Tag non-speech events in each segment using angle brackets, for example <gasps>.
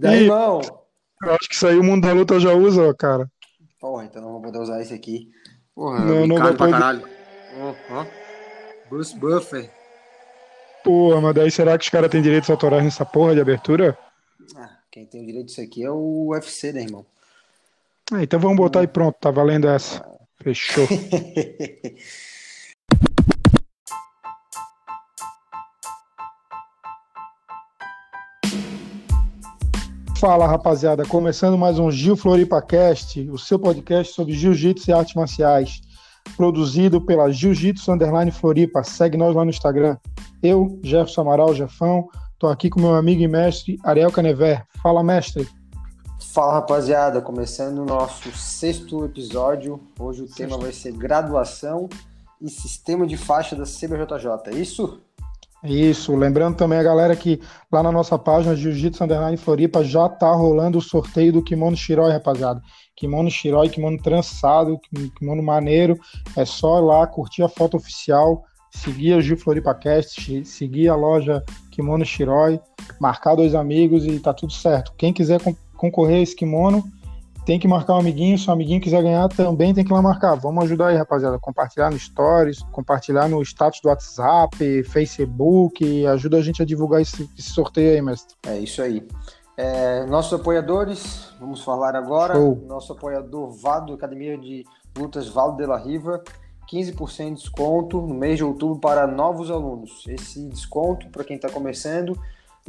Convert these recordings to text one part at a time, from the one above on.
Daí, irmão? Eu acho que isso aí o mundo da luta já usa, cara. Porra, então não vou poder usar esse aqui. Porra, não, não vai pra poder... caralho. Oh, oh. Bruce Buffer. Porra, mas daí será que os caras têm direitos autorais nessa porra de abertura? Ah, quem tem o direito disso aqui é o UFC, né, irmão? Ah, então vamos botar hum. aí pronto, tá valendo essa. Fechou. <laughs> Fala rapaziada, começando mais um Gil Floripa Cast, o seu podcast sobre jiu-jitsu e artes marciais, produzido pela Jiu-Jitsu Underline Floripa. Segue nós lá no Instagram. Eu, Jefferson Amaral Jefão, tô aqui com meu amigo e mestre Ariel Canever. Fala, mestre. Fala rapaziada, começando o nosso sexto episódio. Hoje o sexto. tema vai ser graduação e sistema de faixa da CBJJ, é isso? Isso, lembrando também a galera que lá na nossa página Jiu-Jitsu Underline Floripa já tá rolando o sorteio do kimono Shiroi, rapaziada. Kimono Shiroi, kimono trançado, kimono maneiro. É só ir lá curtir a foto oficial, seguir a Gil Floripa Cast, seguir a loja Kimono Shiroi, marcar dois amigos e tá tudo certo. Quem quiser concorrer a esse kimono, tem que marcar um amiguinho. Se o amiguinho quiser ganhar, também tem que lá marcar. Vamos ajudar aí, rapaziada. Compartilhar no Stories, compartilhar no status do WhatsApp, Facebook. Ajuda a gente a divulgar esse, esse sorteio aí, mestre. É isso aí. É, nossos apoiadores, vamos falar agora. Show. Nosso apoiador Vado, Academia de Lutas Valdo de la Riva. 15% de desconto no mês de outubro para novos alunos. Esse desconto, para quem está começando,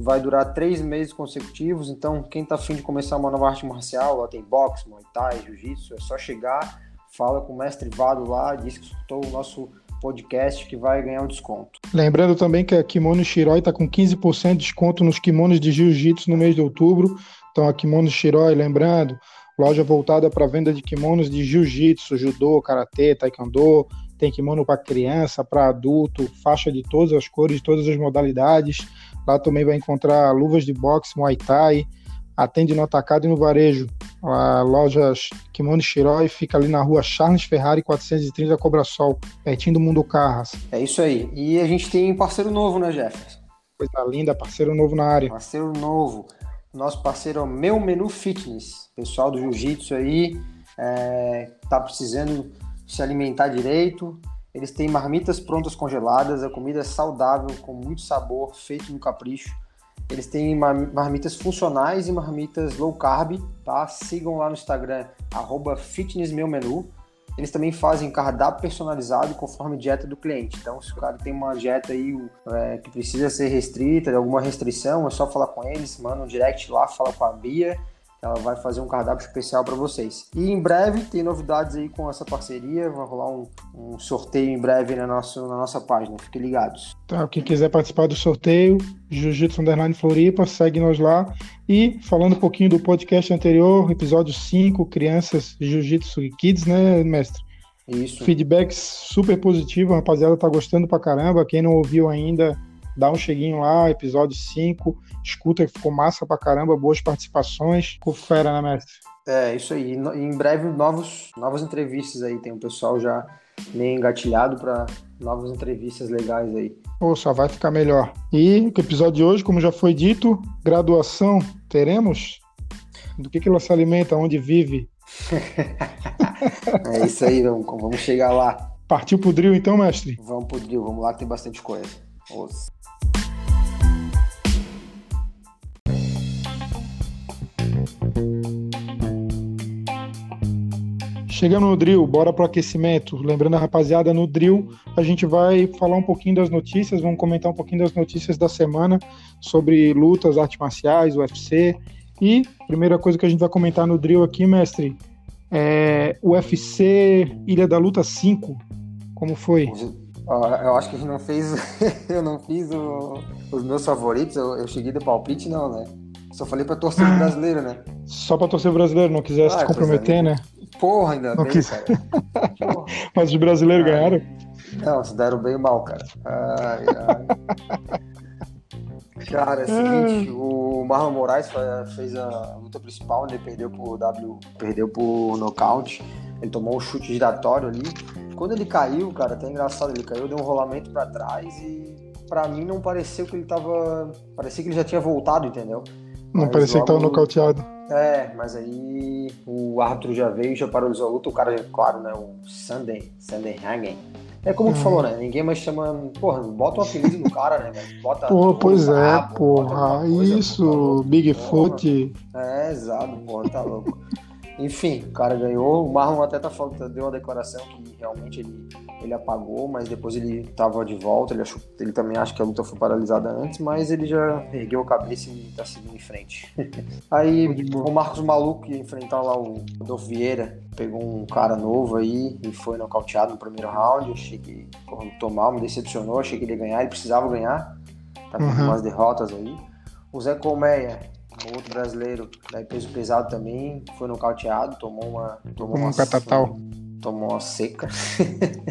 vai durar três meses consecutivos. Então, quem está afim de começar uma nova arte marcial, lá tem boxe, muay thai, jiu-jitsu, é só chegar, fala com o mestre Vado lá, diz que escutou o nosso podcast que vai ganhar um desconto. Lembrando também que a Kimono Shiroi está com 15% de desconto nos kimonos de jiu-jitsu no mês de outubro. Então, a Kimono Shiroi, lembrando, loja voltada para venda de kimonos de jiu-jitsu, judô, karatê, taekwondo, tem kimono para criança, para adulto, faixa de todas as cores, todas as modalidades. Lá também vai encontrar luvas de boxe, Muay Thai, atende no atacado e no varejo. A loja Kimono Shiroi fica ali na rua Charles Ferrari 430 Cobra Sol, pertinho do Mundo Carras. É isso aí. E a gente tem parceiro novo, né, Jefferson? Coisa linda, parceiro novo na área. Parceiro novo. Nosso parceiro é o Meu Menu Fitness. Pessoal do Jiu-Jitsu aí, é, tá precisando se alimentar direito, eles têm marmitas prontas congeladas, a comida é saudável, com muito sabor, feito no capricho. Eles têm marmitas funcionais e marmitas low carb, tá? Sigam lá no Instagram, fitnessmeumenu. Eles também fazem cardápio personalizado conforme dieta do cliente. Então, se o cara tem uma dieta aí é, que precisa ser restrita, alguma restrição, é só falar com eles, manda um direct lá, fala com a Bia ela vai fazer um cardápio especial para vocês. E em breve tem novidades aí com essa parceria, vai rolar um, um sorteio em breve na nossa, na nossa página, fiquem ligados. Tá, quem quiser participar do sorteio, Jiu-Jitsu Underline Floripa, segue nós lá. E falando um pouquinho do podcast anterior, episódio 5, Crianças Jiu-Jitsu e Kids, né, mestre? Isso. Feedbacks super positivo, a rapaziada tá gostando pra caramba. Quem não ouviu ainda, dá um cheguinho lá, episódio 5, escuta que ficou massa pra caramba, boas participações. Ficou fera, né, mestre? É, isso aí. Em breve, novos, novas entrevistas aí. Tem um pessoal já meio engatilhado para novas entrevistas legais aí. Pô, só vai ficar melhor. E o episódio de hoje, como já foi dito, graduação teremos? Do que, que ela se alimenta, onde vive? <laughs> é isso aí, vamos, vamos chegar lá. Partiu pro drill então, mestre? Vamos pro drill, vamos lá que tem bastante coisa. Os... Chegando no drill, bora pro aquecimento. Lembrando a rapaziada, no drill a gente vai falar um pouquinho das notícias, vamos comentar um pouquinho das notícias da semana sobre lutas, artes marciais, UFC. E primeira coisa que a gente vai comentar no drill aqui, mestre, é UFC Ilha da Luta 5. Como foi? Eu acho que a gente não fez. <laughs> eu não fiz o, os meus favoritos, eu, eu cheguei do palpite, não, né? Só falei pra torcer <gasps> brasileiro, né? Só pra torcer brasileiro, não quisesse ah, se comprometer, né? Porra, ainda não bem, quis... cara. <laughs> Mas os brasileiros ah, ganharam? Não, se deram bem mal, cara. Ai, ai. Cara, é o seguinte, o Marlon Moraes fez a luta principal, né? Ele perdeu por W, perdeu por nocaute. Ele tomou um chute giratório ali. Quando ele caiu, cara, até engraçado, ele caiu, deu um rolamento para trás e para mim não pareceu que ele tava, parecia que ele já tinha voltado, entendeu? Não parecia logo... que tava nocauteado. É, mas aí o árbitro já veio, já paralisou a luta, o cara, claro, né, o Sunday, Sunday Hagen. É como tu uhum. falou, né? Ninguém mais chama. Porra, bota o um apelido no cara, né, velho? Bota. Porra, pois é, rabo, porra. Isso, Bigfoot. É, exato, porra, tá louco. Enfim, o cara ganhou. O Marlon até tá falando, deu uma declaração que realmente ele, ele apagou, mas depois ele tava de volta. Ele, achou, ele também acha que a luta foi paralisada antes, mas ele já ergueu a cabeça e tá seguindo em frente. <laughs> aí o Marcos Maluco ia enfrentar lá o Adolfo Vieira. Pegou um cara novo aí e foi nocauteado no primeiro round. Eu achei que lutou mal, me decepcionou. Achei que ele ia ganhar, ele precisava ganhar. Tá com uhum. umas derrotas aí. O Zé Colmeia um outro brasileiro, daí peso pesado também, foi nocauteado, tomou uma. Tomou um uma, catatal. Tomou uma seca.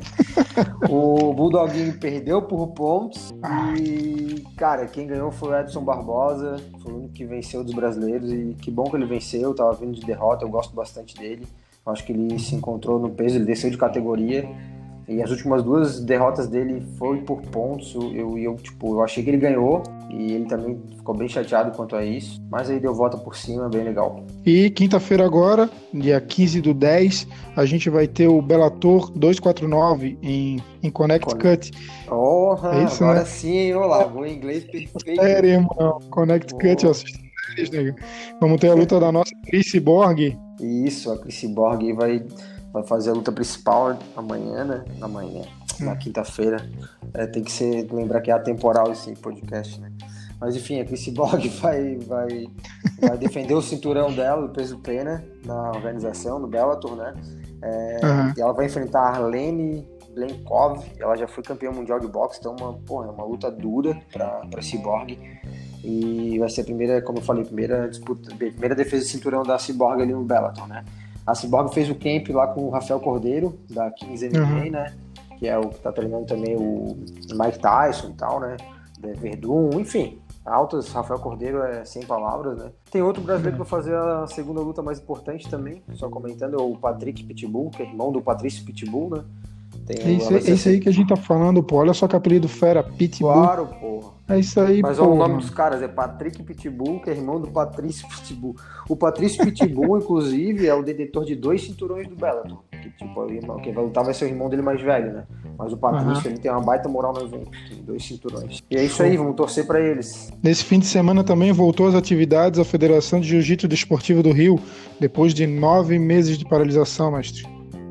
<laughs> o Bulldoguinho perdeu por pontos. E, cara, quem ganhou foi o Edson Barbosa. Foi o único que venceu dos brasileiros. E que bom que ele venceu. Tava vindo de derrota, eu gosto bastante dele. Acho que ele se encontrou no peso, ele desceu de categoria. E as últimas duas derrotas dele foi por pontos. Eu, eu, tipo, eu achei que ele ganhou e ele também ficou bem chateado quanto a isso. Mas aí deu volta por cima, bem legal. E quinta-feira agora, dia 15 do 10, a gente vai ter o Bellator 249 em, em Connecticut. Oh, é isso, agora né? sim, olá, vou em inglês perfeito. Sério, irmão. Connecticut, oh. eu assisto Vamos ter a luta da nossa Chris Borg. Isso, a Chris Borg vai vai fazer a luta principal amanhã, né? Amanhã, na hum. quinta-feira. É, tem que ser, lembrar que é atemporal esse podcast, né? Mas enfim, a Chris Borg <laughs> vai, vai, vai defender o cinturão dela, o peso pena, na organização, no Bellator, né? É, uhum. E ela vai enfrentar a Arlene Blenkov, ela já foi campeã mundial de boxe, então uma, porra, é uma luta dura para para Cyborg. E vai ser a primeira, como eu falei, primeira disputa, primeira defesa de cinturão da Cyborg ali no Bellator, né? A Cyborg fez o camp lá com o Rafael Cordeiro, da 15 MMA, uhum. né? Que é o que tá treinando também o Mike Tyson e tal, né? Verdun, enfim. Altas, Rafael Cordeiro é sem palavras, né? Tem outro brasileiro uhum. para fazer a segunda luta mais importante também, só comentando, é o Patrick Pitbull, que é irmão do Patrício Pitbull, né? Tem esse, esse aí que a gente tá falando, pô. Olha só que apelido fera, Pitbull. Claro, porra. É isso aí, Mas olha o nome dos caras, é Patrick Pitbull, que é irmão do Patrício Pitbull. O Patrício Pitbull, <laughs> inclusive, é o detentor de dois cinturões do Bellator. Que, tipo, quem vai lutar vai ser o irmão dele mais velho, né? Mas o Patrício, uhum. ele tem uma baita moral no evento. Dois cinturões. E é isso aí, vamos torcer para eles. Nesse fim de semana também voltou às atividades a Federação de Jiu-Jitsu Desportivo do Rio, depois de nove meses de paralisação, mestre.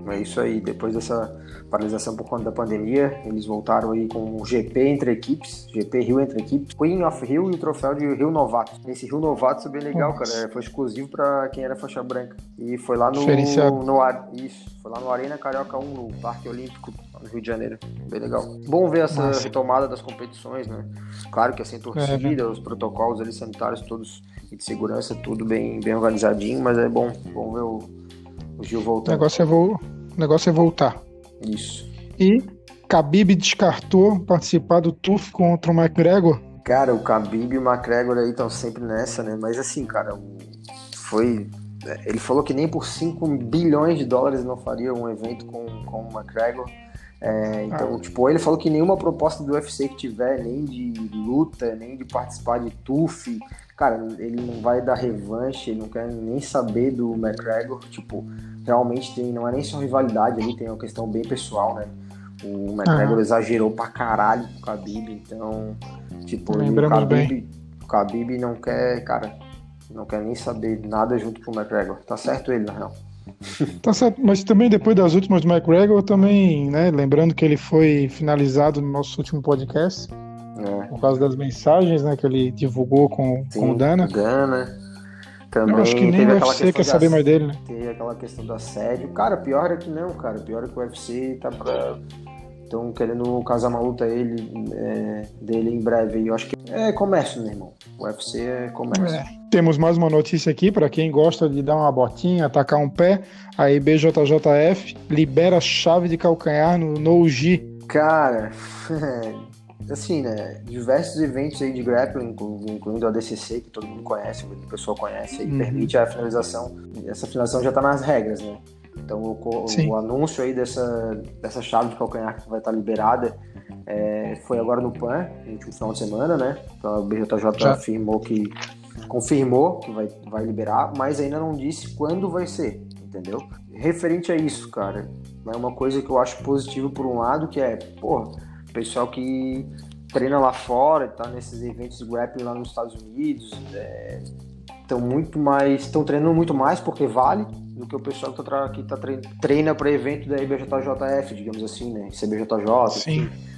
É isso aí, depois dessa paralisação por conta da pandemia. Eles voltaram aí com o GP entre equipes, GP Rio entre equipes, Queen of Rio e o troféu de Rio Novato. Esse Rio Novato é bem legal, cara. Foi exclusivo para quem era faixa branca. E foi lá no, no isso, foi lá no Arena Carioca 1, no Parque Olímpico, no Rio de Janeiro. Bem legal. Bom ver essa Nossa. retomada das competições, né? Claro que é sem torcida, é, os protocolos ali sanitários todos e de segurança, tudo bem, bem organizadinho, mas é bom, bom ver o, o Gil voltando. O negócio é, vo... o negócio é voltar. Isso. E Khabib descartou participar do TUF contra o McGregor? Cara, o Khabib e o McGregor aí estão sempre nessa, né? Mas assim, cara, foi... Ele falou que nem por 5 bilhões de dólares não faria um evento com, com o McGregor. É, então, ah. tipo, ele falou que nenhuma proposta do UFC que tiver, nem de luta, nem de participar de TUF, cara, ele não vai dar revanche, ele não quer nem saber do McGregor. Tipo, realmente tem, não é nem só rivalidade ali, tem uma questão bem pessoal, né? O McGregor ah. exagerou pra caralho com o Khabib, então, tipo, o Khabib, o Khabib não quer, cara, não quer nem saber nada junto com o McGregor. Tá certo ele, na real. <laughs> Tá certo, mas também depois das últimas do McGregor, também, né, lembrando que ele foi finalizado no nosso último podcast, é. por causa das mensagens, né, que ele divulgou com, Sim, com o Dana. Dana. Também eu acho que nem o UFC quer saber mais dele, né? Tem aquela questão do assédio. Cara, pior é que não, cara. Pior é que o UFC tá pra. Estão querendo casar uma luta ele, é, dele em breve. Eu acho que é comércio, meu irmão. O UFC é comércio. É. Temos mais uma notícia aqui para quem gosta de dar uma botinha, atacar um pé. A IBJJF libera chave de calcanhar no No G. Cara, <laughs> assim, né, diversos eventos aí de grappling, incluindo a DCC, que todo mundo conhece, o pessoal conhece, e uhum. permite a finalização. Essa finalização já está nas regras, né? Então o, o, anúncio aí dessa, dessa chave de calcanhar que vai estar tá liberada é, foi agora no PAN, no último final de semana, né? Então a BJJ já. afirmou que, confirmou que vai, vai liberar, mas ainda não disse quando vai ser, entendeu? Referente a isso, cara, é uma coisa que eu acho positiva por um lado, que é, pô, pessoal que treina lá fora, tá nesses eventos de grappling lá nos Estados Unidos, estão é, muito mais, estão treinando muito mais porque vale do que o pessoal que tá, que tá treina, treina para evento da IBJJF, digamos assim, né, CBJJ. Sim. Assim.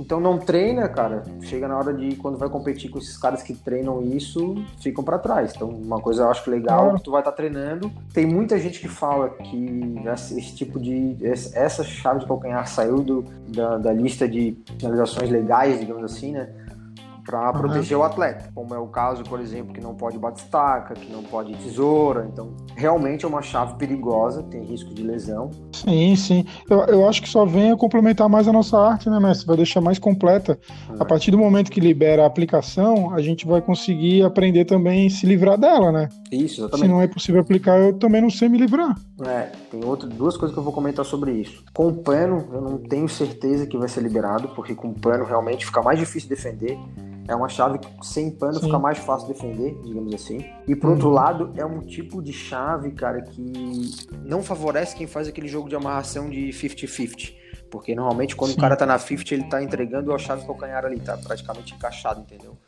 Então não treina, cara. Chega na hora de quando vai competir com esses caras que treinam isso, ficam para trás. Então uma coisa eu acho legal que tu vai estar tá treinando. Tem muita gente que fala que esse tipo de essa chave de calcanhar saiu do, da, da lista de finalizações legais, digamos assim, né? Para uhum. proteger o atleta, como é o caso, por exemplo, que não pode batistaca, que não pode tesoura. Então, realmente é uma chave perigosa, tem risco de lesão. Sim, sim. Eu, eu acho que só vem a complementar mais a nossa arte, né, mestre? Vai deixar mais completa. Uhum. A partir do momento que libera a aplicação, a gente vai conseguir aprender também se livrar dela, né? Isso, exatamente. Se não é possível aplicar, eu também não sei me livrar. É, tem outra, duas coisas que eu vou comentar sobre isso. Com pano, eu não tenho certeza que vai ser liberado, porque com pano realmente fica mais difícil defender. É uma chave que sem pano Sim. fica mais fácil defender, digamos assim. E por uhum. outro lado, é um tipo de chave, cara, que não favorece quem faz aquele jogo de amarração de 50-50. Porque normalmente quando Sim. o cara tá na 50, ele tá entregando a chave calcanhar ali, tá praticamente encaixado, entendeu?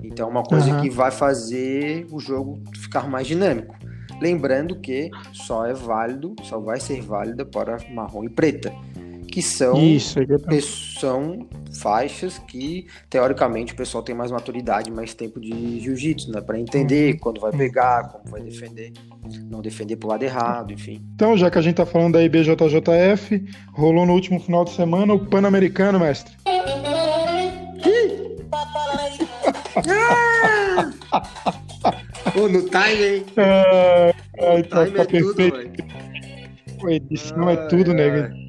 Então é uma coisa uhum. que vai fazer o jogo ficar mais dinâmico. Lembrando que só é válido, só vai ser válida para marrom e preta que são, Isso, são faixas que, teoricamente, o pessoal tem mais maturidade, mais tempo de jiu-jitsu, né? Para entender uhum. quando vai pegar, como vai defender, não defender pro lado errado, enfim. Então, já que a gente tá falando da IBJJF, rolou no último final de semana o Pan-Americano, mestre. <laughs> Pô, no time, hein? É, é, tá, tá é perfeito. Tudo, edição é tudo, né?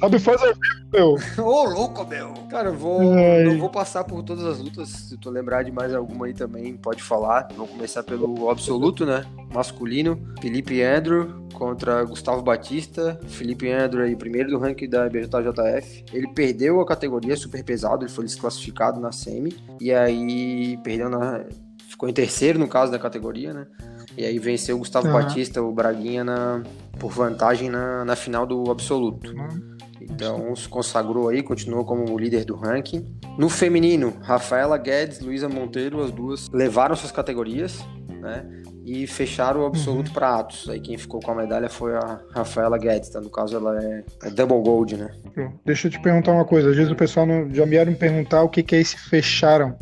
Sabe fazer meu. <laughs> Ô, louco, meu. Cara, eu vou, eu vou passar por todas as lutas. Se tu lembrar de mais alguma aí também, pode falar. Vamos começar pelo absoluto, né? Masculino. Felipe Andrew contra Gustavo Batista. Felipe Andrew aí, primeiro do ranking da BJJF. Ele perdeu a categoria super pesado, ele foi desclassificado na semi. E aí perdeu na. Ficou em terceiro no caso da categoria, né? E aí venceu o Gustavo uhum. Batista, o Braguinha, na, por vantagem na, na final do absoluto. Uhum. Então se consagrou aí, continuou como líder do ranking. No feminino, Rafaela Guedes, Luísa Monteiro, as duas levaram suas categorias, né? E fecharam o absoluto uhum. para Atos. Aí quem ficou com a medalha foi a Rafaela Guedes, tá? No caso ela é, é double gold, né? Deixa eu te perguntar uma coisa. Às vezes o pessoal não, já vieram me perguntar o que, que é esse fecharam.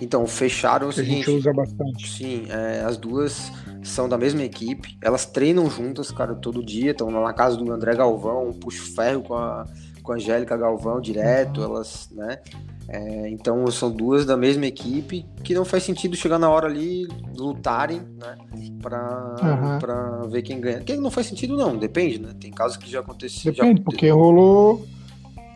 Então, fecharam o seguinte. A gente usa bastante. Sim, é, as duas são da mesma equipe, elas treinam juntas, cara, todo dia, estão na casa do André Galvão, puxo ferro com a, com a Angélica Galvão direto, elas, né? É, então são duas da mesma equipe que não faz sentido chegar na hora ali lutarem, né? Pra, uhum. Pra ver quem ganha. Que não faz sentido, não, depende, né? Tem casos que já aconteceu. Depende, já... porque rolou.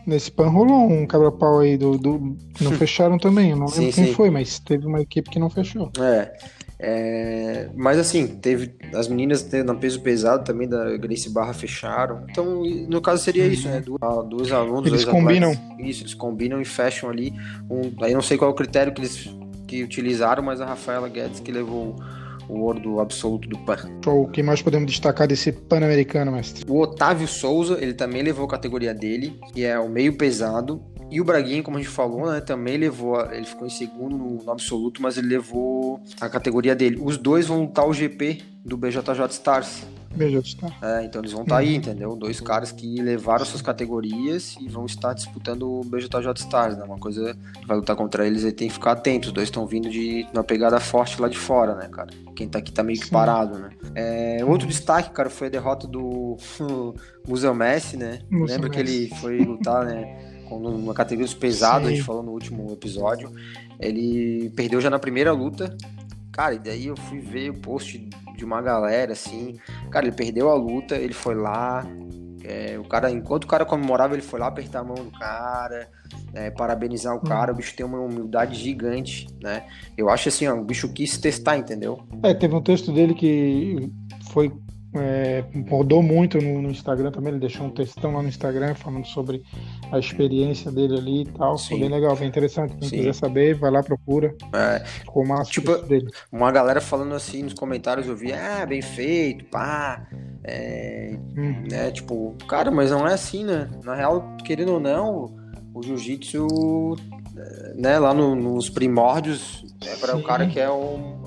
Nesse pan rolou um quebra-pau aí do, do. Não <laughs> fecharam também. Eu não lembro sim, quem sim. foi, mas teve uma equipe que não fechou. É. É, mas assim, teve as meninas no peso pesado também da Grace Barra fecharam. Então, no caso seria isso, né? Duas, ah, duas alunos, eles combinam. Atletas, isso, eles combinam e fecham ali. Um, aí não sei qual é o critério que eles que utilizaram, mas a Rafaela Guedes que levou o ouro do absoluto do PAN. O que mais podemos destacar desse Pan-Americano, mestre? O Otávio Souza, ele também levou a categoria dele, que é o meio pesado. E o Braguinha, como a gente falou, né, também levou, ele ficou em segundo no, no, absoluto, mas ele levou a categoria dele. Os dois vão lutar o GP do BJJ Stars. BJJ Stars. É, então eles vão estar tá uhum. aí, entendeu? Dois caras que levaram suas categorias e vão estar disputando o BJJ Stars, né? Uma coisa que vai lutar contra eles, ele tem que ficar atento. Os dois estão vindo de uma pegada forte lá de fora, né, cara? Quem tá aqui tá meio que parado, né? É, outro destaque, cara, foi a derrota do <laughs> Museu Messi, né? Museu Lembra Messi. que ele foi lutar, né? numa categoria pesado, a gente falou no último episódio. Ele perdeu já na primeira luta. Cara, e daí eu fui ver o post de uma galera, assim. Cara, ele perdeu a luta, ele foi lá. É, o cara, enquanto o cara comemorava, ele foi lá apertar a mão do cara, é, parabenizar o cara. Hum. O bicho tem uma humildade gigante, né? Eu acho assim, ó, o bicho quis testar, entendeu? É, teve um texto dele que foi é, rodou muito no, no, Instagram também, ele deixou um textão lá no Instagram falando sobre a experiência dele ali e tal. Sim. Foi bem legal, bem interessante. Quem Sim. quiser saber, vai lá, procura. É, Ficou massa tipo, dele. Uma galera falando assim nos comentários, eu vi, ah, bem feito, pá. É, hum. né, tipo, cara, mas não é assim, né? Na real, querendo ou não, o jiu-jitsu, né, lá no, nos primórdios, é para o cara que é um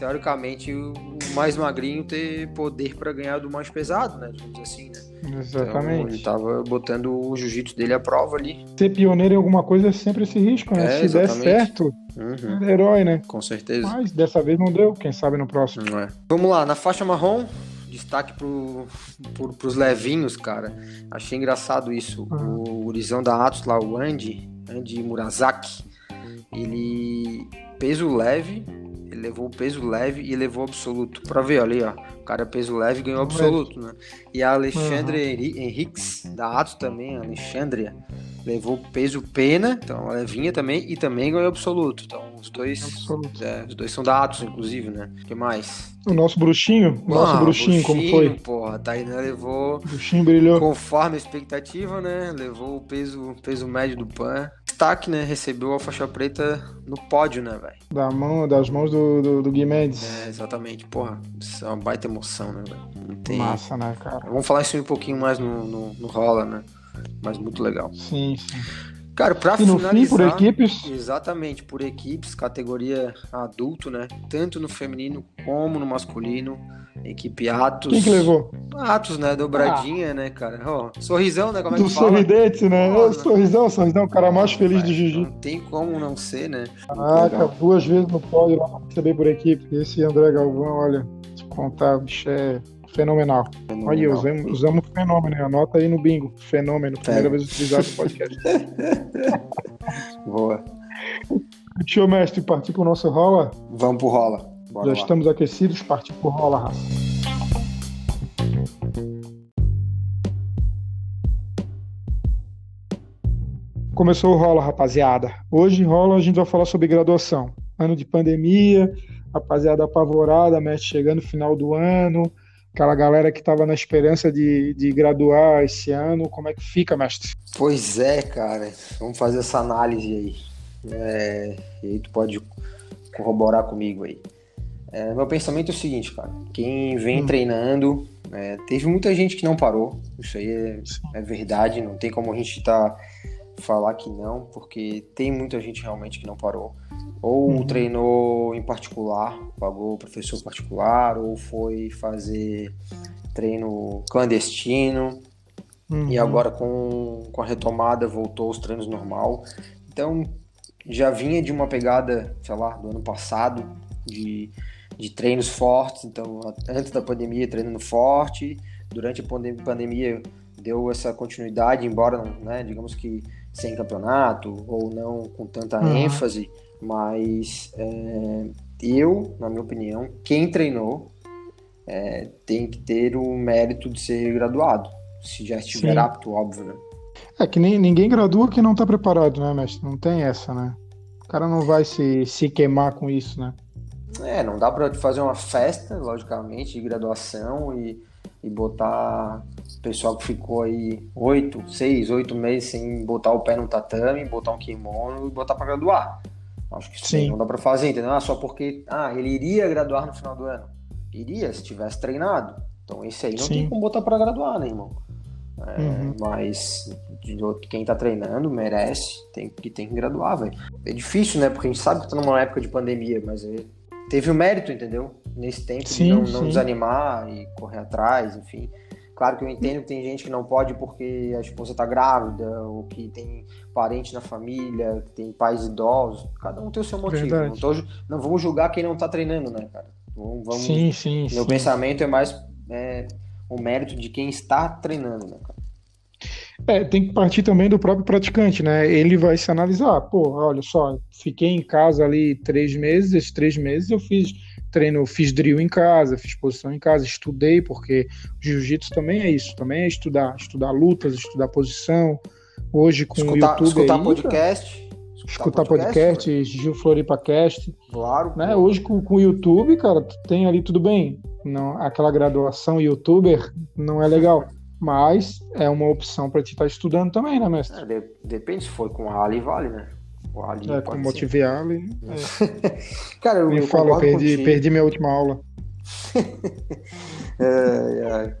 teoricamente, o mais magrinho ter poder para ganhar do mais pesado, né? Digamos assim, né? Exatamente. Então, ele tava botando o jiu-jitsu dele à prova ali. Ser pioneiro em alguma coisa é sempre esse risco, né? É, Se exatamente. der certo, uhum. é herói, né? Com certeza. Mas dessa vez não deu, quem sabe no próximo. É. Vamos lá, na faixa marrom, destaque pro, pro, pros levinhos, cara. Achei engraçado isso. Uhum. O gurizão da Atos lá, o Andy, Andy Murazaki, ele peso leve, ele levou o peso leve e levou absoluto. Pra ver, ali, ó. O cara peso leve ganhou absoluto, né? E a Alexandre uhum. Henriques, da Atos também, Alexandria, levou peso pena, então a levinha também, e também ganhou absoluto. Então os dois. É, os dois são da Atos, inclusive, né? O que mais? O nosso bruxinho? O nosso bruxinho, bruxinho, como foi? Porra, a Tainá levou. O bruxinho brilhou. Conforme a expectativa, né? Levou o peso, peso médio do PAN destaque, né? Recebeu a faixa preta no pódio, né, velho? Da mão, das mãos do, do, do Gui Mendes. É, exatamente. Porra, isso é uma baita emoção, né, velho? Tem... Massa, né, cara? Vamos falar isso um pouquinho mais no, no, no rola, né? Mas muito legal. Sim, sim. Cara, pra e no finalizar, fim, por equipes? Exatamente, por equipes, categoria adulto, né? Tanto no feminino como no masculino. Equipe Atos. Quem que levou? Atos, né? Dobradinha, ah. né, cara? Oh, sorrisão, né? Como é que do fala? Sorridente, né? Oh, sorrisão, sorrisão, o cara mais feliz de jiu-jitsu. Não tem como não ser, né? Caraca, duas vezes no pódio lá pra receber por equipe. Esse André Galvão, olha, te contar, o bicho é fenomenal. fenomenal. Olha, usamos, usamos fenômeno, né? anota aí no bingo. Fenômeno, primeira vez utilizado no podcast. <laughs> Boa. Deixa eu, mestre, partir pro nosso rola? Vamos pro rola. Bora Já lá. estamos aquecidos, partir por rola, raça. Começou o rola, rapaziada. Hoje rola a gente vai falar sobre graduação. Ano de pandemia, rapaziada apavorada, mestre chegando no final do ano, aquela galera que estava na esperança de, de graduar esse ano, como é que fica, mestre? Pois é, cara. Vamos fazer essa análise aí. É, e aí tu pode corroborar comigo aí. É, meu pensamento é o seguinte, cara. Quem vem hum. treinando, é, teve muita gente que não parou. Isso aí é, é verdade. Não tem como a gente tá falar que não, porque tem muita gente realmente que não parou. Ou uhum. treinou em particular, pagou professor particular, ou foi fazer treino clandestino. Uhum. E agora com, com a retomada voltou aos treinos normal. Então já vinha de uma pegada, sei lá, do ano passado, de de treinos fortes, então antes da pandemia treinando forte, durante a pandemia deu essa continuidade, embora, né, digamos que sem campeonato ou não com tanta uhum. ênfase, mas é, eu, na minha opinião, quem treinou é, tem que ter o mérito de ser graduado, se já estiver Sim. apto, óbvio, né? É que nem, ninguém gradua que não está preparado, né, mestre? Não tem essa, né? O cara não vai se, se queimar com isso, né? É, não dá para fazer uma festa, logicamente, de graduação e, e botar o pessoal que ficou aí oito, seis, oito meses sem botar o pé no tatame, botar um kimono e botar para graduar. Acho que sim, não dá para fazer, entendeu? Ah, só porque ah, ele iria graduar no final do ano. Iria se tivesse treinado. Então esse aí não sim. tem como botar para graduar, né, irmão? É, uhum. Mas quem tá treinando merece, tem que tem que graduar, velho. É difícil, né? Porque a gente sabe que tá numa época de pandemia, mas é, teve o mérito, entendeu? Nesse tempo sim, de não, não, desanimar e correr atrás, enfim. Claro que eu entendo que tem gente que não pode porque a esposa tá grávida, ou que tem parente na família, que tem pais idosos. Cada um tem o seu motivo. Não, tô, não, vamos julgar quem não tá treinando, né, cara? Vamos, sim, sim. Meu sim. pensamento é mais é, o mérito de quem está treinando, né, cara? É, tem que partir também do próprio praticante, né? Ele vai se analisar. Pô, olha só, fiquei em casa ali três meses, esses três meses eu fiz treino, fiz drill em casa, fiz posição em casa, estudei, porque jiu-jitsu também é isso, também é estudar, estudar lutas, estudar posição. Hoje com escutar, o YouTube escutar aí, podcast. Escutar, escutar podcast, Gil Floripa Cast. Claro. Né? Hoje com, com o YouTube, cara, tem ali tudo bem não, aquela graduação youtuber não é legal. Mas é uma opção para te estar tá estudando também, né, mestre? É, de, depende se for com Ali, vale, né? O Ali é, com Motive Ali. É. <laughs> Cara, eu, Me eu fala, perdi, perdi minha última aula. <laughs> é, é.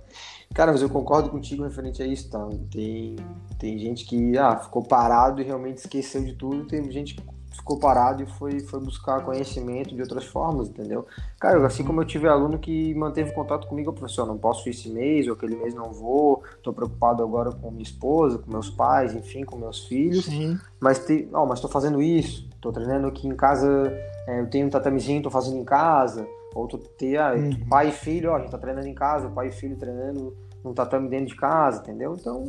Cara, mas eu concordo contigo referente a isso, tá? Tem, tem gente que ah, ficou parado e realmente esqueceu de tudo, tem gente que ficou parado e foi, foi buscar conhecimento de outras formas, entendeu? Cara, assim como eu tive aluno que manteve contato comigo, professor, não posso ir esse mês, ou aquele mês não vou, tô preocupado agora com minha esposa, com meus pais, enfim, com meus filhos, Sim. mas te, oh, mas tô fazendo isso, tô treinando aqui em casa, é, eu tenho um tatamezinho, tô fazendo em casa, ou tu ter, ah, uhum. pai e filho, ó, a gente tá treinando em casa, pai e filho treinando num tatame dentro de casa, entendeu? Então...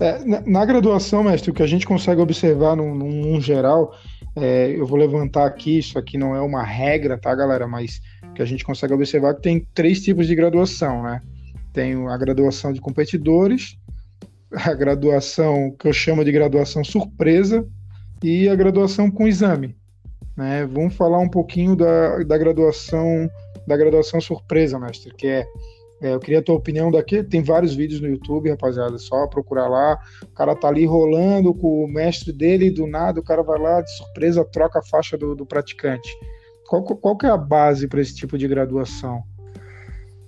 É, na, na, graduação, mestre, o que a gente consegue observar num, num geral é, eu vou levantar aqui, isso aqui não é uma regra, tá, galera? Mas que a gente consegue observar que tem três tipos de graduação, né? Tem a graduação de competidores, a graduação que eu chamo de graduação surpresa e a graduação com exame. Né? Vamos falar um pouquinho da, da graduação da graduação surpresa, mestre, que é, eu queria a tua opinião daqui. Tem vários vídeos no YouTube, rapaziada. Só procurar lá. O cara tá ali rolando com o mestre dele, do nada, o cara vai lá, de surpresa, troca a faixa do, do praticante. Qual, qual que é a base para esse tipo de graduação?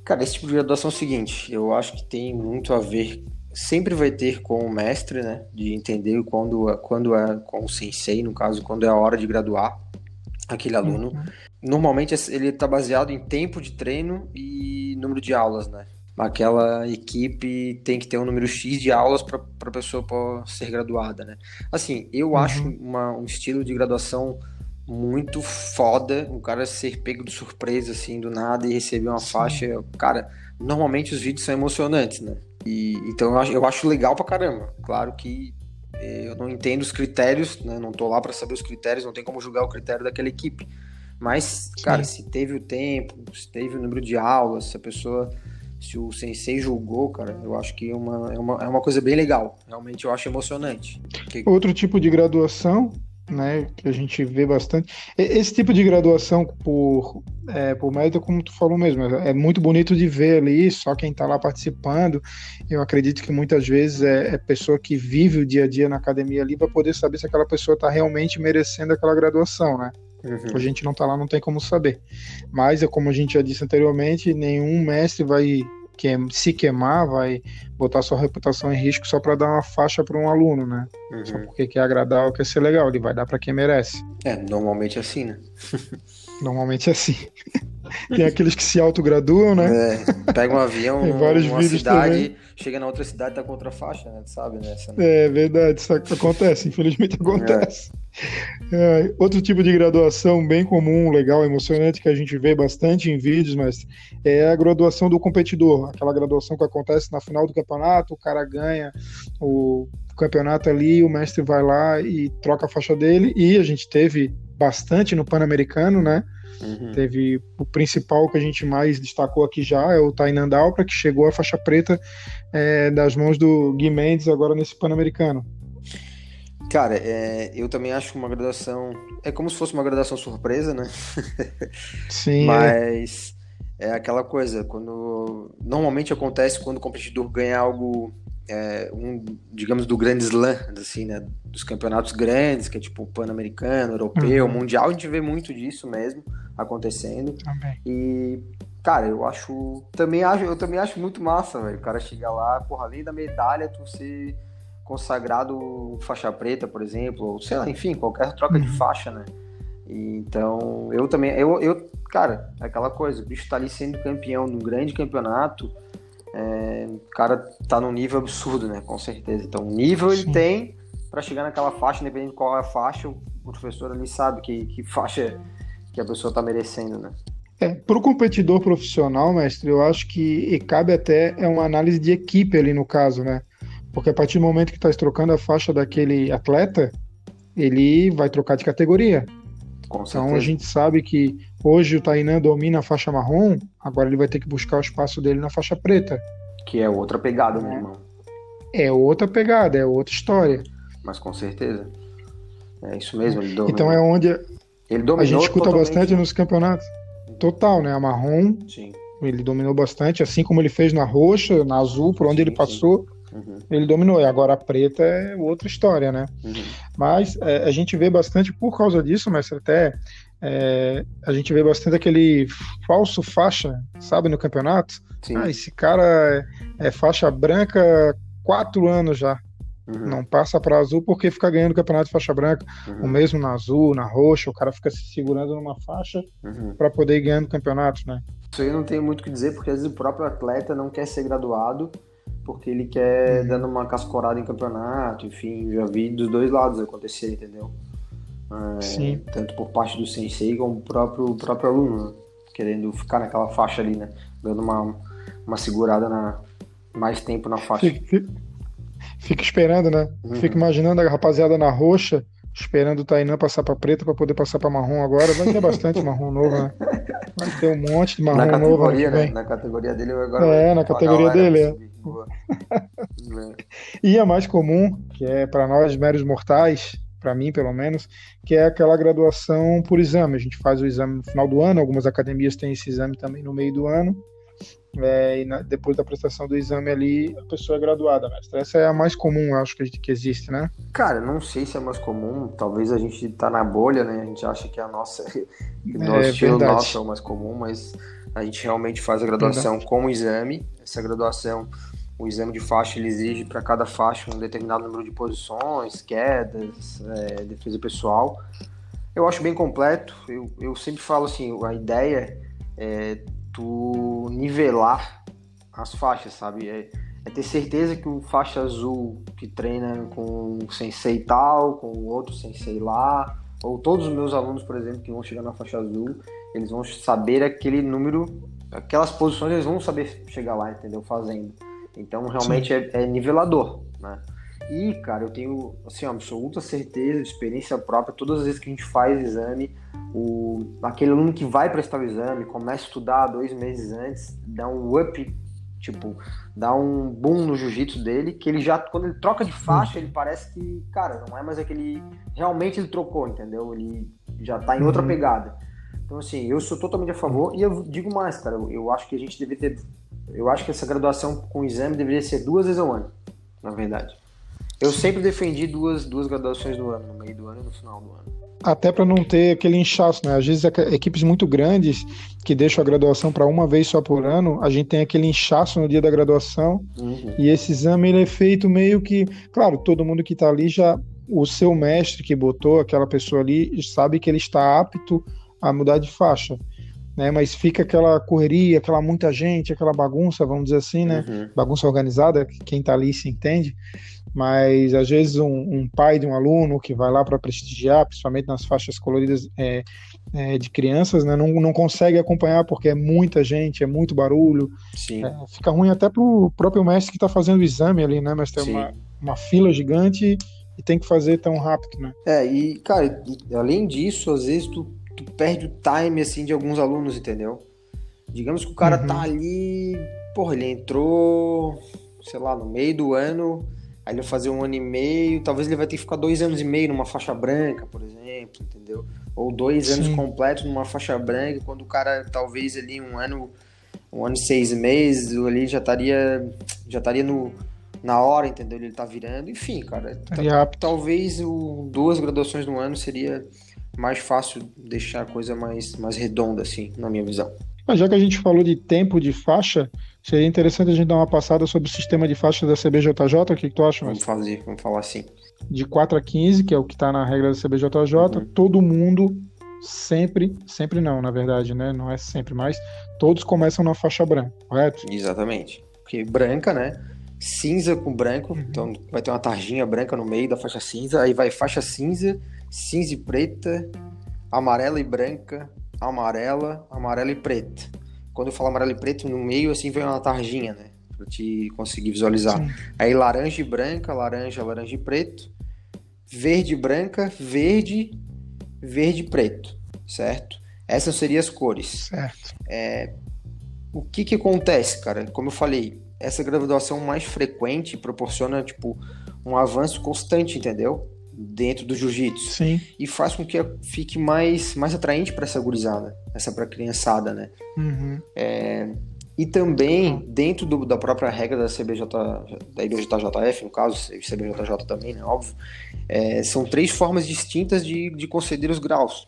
Cara, esse tipo de graduação é o seguinte: eu acho que tem muito a ver. Sempre vai ter com o mestre, né? De entender quando, quando é com o sensei, no caso, quando é a hora de graduar aquele aluno. Uhum. Normalmente ele está baseado em tempo de treino e número de aulas, né? Aquela equipe tem que ter um número X de aulas para a pessoa ser graduada, né? Assim, eu uhum. acho uma, um estilo de graduação muito foda, um cara ser pego de surpresa, assim, do nada e receber uma Sim. faixa. Cara, normalmente os vídeos são emocionantes, né? E, então eu acho, eu acho legal pra caramba. Claro que eh, eu não entendo os critérios, né? Não tô lá para saber os critérios, não tem como julgar o critério daquela equipe. Mas, cara, Sim. se teve o tempo, se teve o número de aulas, se a pessoa, se o sensei julgou, cara, eu acho que é uma, é uma, é uma coisa bem legal. Realmente eu acho emocionante. Que... Outro tipo de graduação, né, que a gente vê bastante. Esse tipo de graduação por, é, por mérito, como tu falou mesmo, é, é muito bonito de ver ali, só quem está lá participando. Eu acredito que muitas vezes é, é pessoa que vive o dia a dia na academia ali para poder saber se aquela pessoa está realmente merecendo aquela graduação, né? Uhum. A gente não tá lá, não tem como saber. Mas, é como a gente já disse anteriormente, nenhum mestre vai que, se queimar, vai botar sua reputação em risco só para dar uma faixa para um aluno, né? Uhum. Só porque quer agradar ou quer ser legal, ele vai dar para quem merece. É, normalmente é assim, né? <laughs> normalmente é assim. <laughs> Tem aqueles que se autograduam, né? É, pega um avião <laughs> Tem vários numa cidade, também. chega na outra cidade tá contra a faixa, né? Sabe, né? Essa... É verdade, isso acontece, infelizmente acontece. É. É, outro tipo de graduação bem comum, legal, emocionante, que a gente vê bastante em vídeos, mas é a graduação do competidor, aquela graduação que acontece na final do campeonato, o cara ganha o campeonato ali, o mestre vai lá e troca a faixa dele, e a gente teve bastante no Pan-Americano, né? Uhum. Teve o principal que a gente mais destacou aqui já, é o Tainan Dalpra, que chegou à faixa preta é, das mãos do Gui Mendes agora nesse Pan-Americano. Cara, é, eu também acho uma graduação. É como se fosse uma graduação surpresa, né? <laughs> Sim. É. Mas é. é aquela coisa, quando. Normalmente acontece quando o competidor ganha algo é, um, digamos, do grande slam, assim, né? Dos campeonatos grandes, que é tipo Pan-Americano, Europeu, uhum. Mundial, a gente vê muito disso mesmo acontecendo. Também. E, cara, eu acho. Também acho, eu também acho muito massa, velho. O cara chegar lá, porra, além da medalha, tu ser consagrado faixa preta, por exemplo, ou sei lá, enfim, qualquer troca uhum. de faixa, né? E, então, eu também, eu, eu, cara, é aquela coisa, o bicho tá ali sendo campeão num grande campeonato é, o cara tá num nível absurdo, né? Com certeza. Então, o nível Sim. ele tem para chegar naquela faixa, independente de qual é a faixa, o professor ali sabe que, que faixa que a pessoa tá merecendo, né? É, para o competidor profissional, mestre, eu acho que cabe até é uma análise de equipe ali no caso, né? Porque a partir do momento que está trocando a faixa daquele atleta, ele vai trocar de categoria. Então a gente sabe que hoje o Tainan domina a faixa marrom, agora ele vai ter que buscar o espaço dele na faixa preta. Que é outra pegada, né, irmão? É outra pegada, é outra história. Mas com certeza. É isso mesmo, ele domina. Então é onde ele a gente escuta bastante né? nos campeonatos. Total, né? A marrom. Sim. ele dominou bastante, assim como ele fez na roxa, na azul, por onde sim, ele passou. Uhum. Ele dominou, e agora a preta é outra história, né? Uhum. Mas é, a gente vê bastante por causa disso, mas até é, a gente vê bastante aquele falso faixa, sabe, no campeonato. Ah, esse cara é, é faixa branca quatro anos já. Uhum. Não passa para azul porque fica ganhando o campeonato de faixa branca. Uhum. O mesmo na azul, na roxa, o cara fica se segurando numa faixa uhum. para poder ir ganhando campeonatos, né? Isso aí não tem muito o que dizer, porque às vezes o próprio atleta não quer ser graduado porque ele quer uhum. dando uma cascorada em campeonato, enfim, já vi dos dois lados acontecer, entendeu? É, Sim. Tanto por parte do sensei como o próprio, próprio aluno, né? querendo ficar naquela faixa ali, né? Dando uma, uma segurada na mais tempo na faixa. Fica, fica esperando, né? Uhum. Fica imaginando a rapaziada na roxa, esperando o Tainan passar para preta para poder passar para marrom agora. Vai ter bastante marrom novo, né? Vai ter um monte de marrom na novo. Categoria, né? Na categoria dele agora. É, na categoria dele, é. <laughs> e a mais comum, que é para nós meros mortais, para mim pelo menos, que é aquela graduação por exame. A gente faz o exame no final do ano, algumas academias têm esse exame também no meio do ano. É, e na, depois da prestação do exame ali, a pessoa é graduada, mestre. Essa é a mais comum, acho que, que existe, né? Cara, não sei se é mais comum. Talvez a gente tá na bolha, né? A gente acha que a nossa, <laughs> que o nosso é, estilo verdade. nosso é o mais comum, mas a gente realmente faz a graduação verdade. com o exame. Essa graduação o exame de faixa ele exige para cada faixa um determinado número de posições, quedas, é, defesa pessoal. Eu acho bem completo. Eu, eu sempre falo assim, a ideia é tu nivelar as faixas, sabe? É, é ter certeza que o faixa azul que treina com o sensei tal, com o outro sensei lá, ou todos os meus alunos, por exemplo, que vão chegar na faixa azul, eles vão saber aquele número, aquelas posições, eles vão saber chegar lá, entendeu? Fazendo. Então, realmente é, é, nivelador, né? E, cara, eu tenho, assim, absoluta certeza, experiência própria, todas as vezes que a gente faz exame, o, aquele aluno que vai prestar o exame, começa a estudar dois meses antes, dá um up, tipo, dá um boom no jiu-jitsu dele, que ele já, quando ele troca de faixa, ele parece que, cara, não é mais aquele, realmente ele trocou, entendeu? Ele já tá em outra uhum. pegada. Então, assim, eu sou totalmente a favor, e eu digo mais, cara, eu, eu acho que a gente deve ter eu acho que essa graduação com exame deveria ser duas vezes ao ano, na verdade. Eu sempre defendi duas, duas graduações no ano, no meio do ano e no final do ano. Até para não ter aquele inchaço, né? Às vezes equipes muito grandes que deixam a graduação para uma vez só por ano, a gente tem aquele inchaço no dia da graduação uhum. e esse exame ele é feito meio que, claro, todo mundo que está ali já, o seu mestre que botou aquela pessoa ali sabe que ele está apto a mudar de faixa né? Mas fica aquela correria, aquela muita gente, aquela bagunça, vamos dizer assim, né? Uhum. Bagunça organizada, quem está ali se entende. Mas às vezes um, um, pai de um aluno que vai lá para prestigiar, principalmente nas faixas coloridas é, é, de crianças, né? Não, não consegue acompanhar porque é muita gente, é muito barulho. É, fica ruim até para o próprio mestre que está fazendo o exame ali, né? Mas tem uma, uma fila gigante e tem que fazer tão rápido, né? É, e, cara, além disso, às vezes tu tu perde o time, assim, de alguns alunos, entendeu? Digamos que o cara tá uhum. tá ali, porra, ele entrou, sei lá, no meio do ano, aí ele vai fazer um ano e meio, talvez ele vai ter que ficar dois anos e meio numa faixa branca, por exemplo, entendeu? Ou dois Sim. anos completos numa faixa branca, quando o cara, talvez ali um ano, um ano e seis meses, ali já estaria, já estaria no, na hora, entendeu? Ele tá virando, enfim, cara, talvez o, duas graduações no ano seria mais fácil deixar a coisa mais, mais redonda, assim, na minha visão. Mas já que a gente falou de tempo de faixa, seria interessante a gente dar uma passada sobre o sistema de faixa da CBJJ. O que, que tu acha? Vamos fazer, vamos falar assim. De 4 a 15, que é o que está na regra da CBJJ, uhum. todo mundo sempre, sempre não, na verdade, né? Não é sempre, mas todos começam na faixa branca, correto? Exatamente. Porque branca, né? Cinza com branco, uhum. então vai ter uma tarjinha branca no meio da faixa cinza, aí vai faixa cinza cinza e preta, amarela e branca, amarela, amarela e preta. Quando eu falo amarela e preto, no meio assim vem uma tarjinha, né? Pra te conseguir visualizar. Sim. Aí laranja e branca, laranja, laranja e preto. Verde e branca, verde, verde e preto, certo? Essas seriam as cores. Certo. É, o que que acontece, cara? Como eu falei, essa graduação mais frequente proporciona, tipo, um avanço constante, entendeu? Dentro do jiu-jitsu. E faz com que fique mais, mais atraente para essa gurizada, essa para criançada, né? Uhum. É, E também, dentro do, da própria regra da CBJ, da IBJJF, no caso, CBJJ também, né, óbvio, é, são três formas distintas de, de conceder os graus.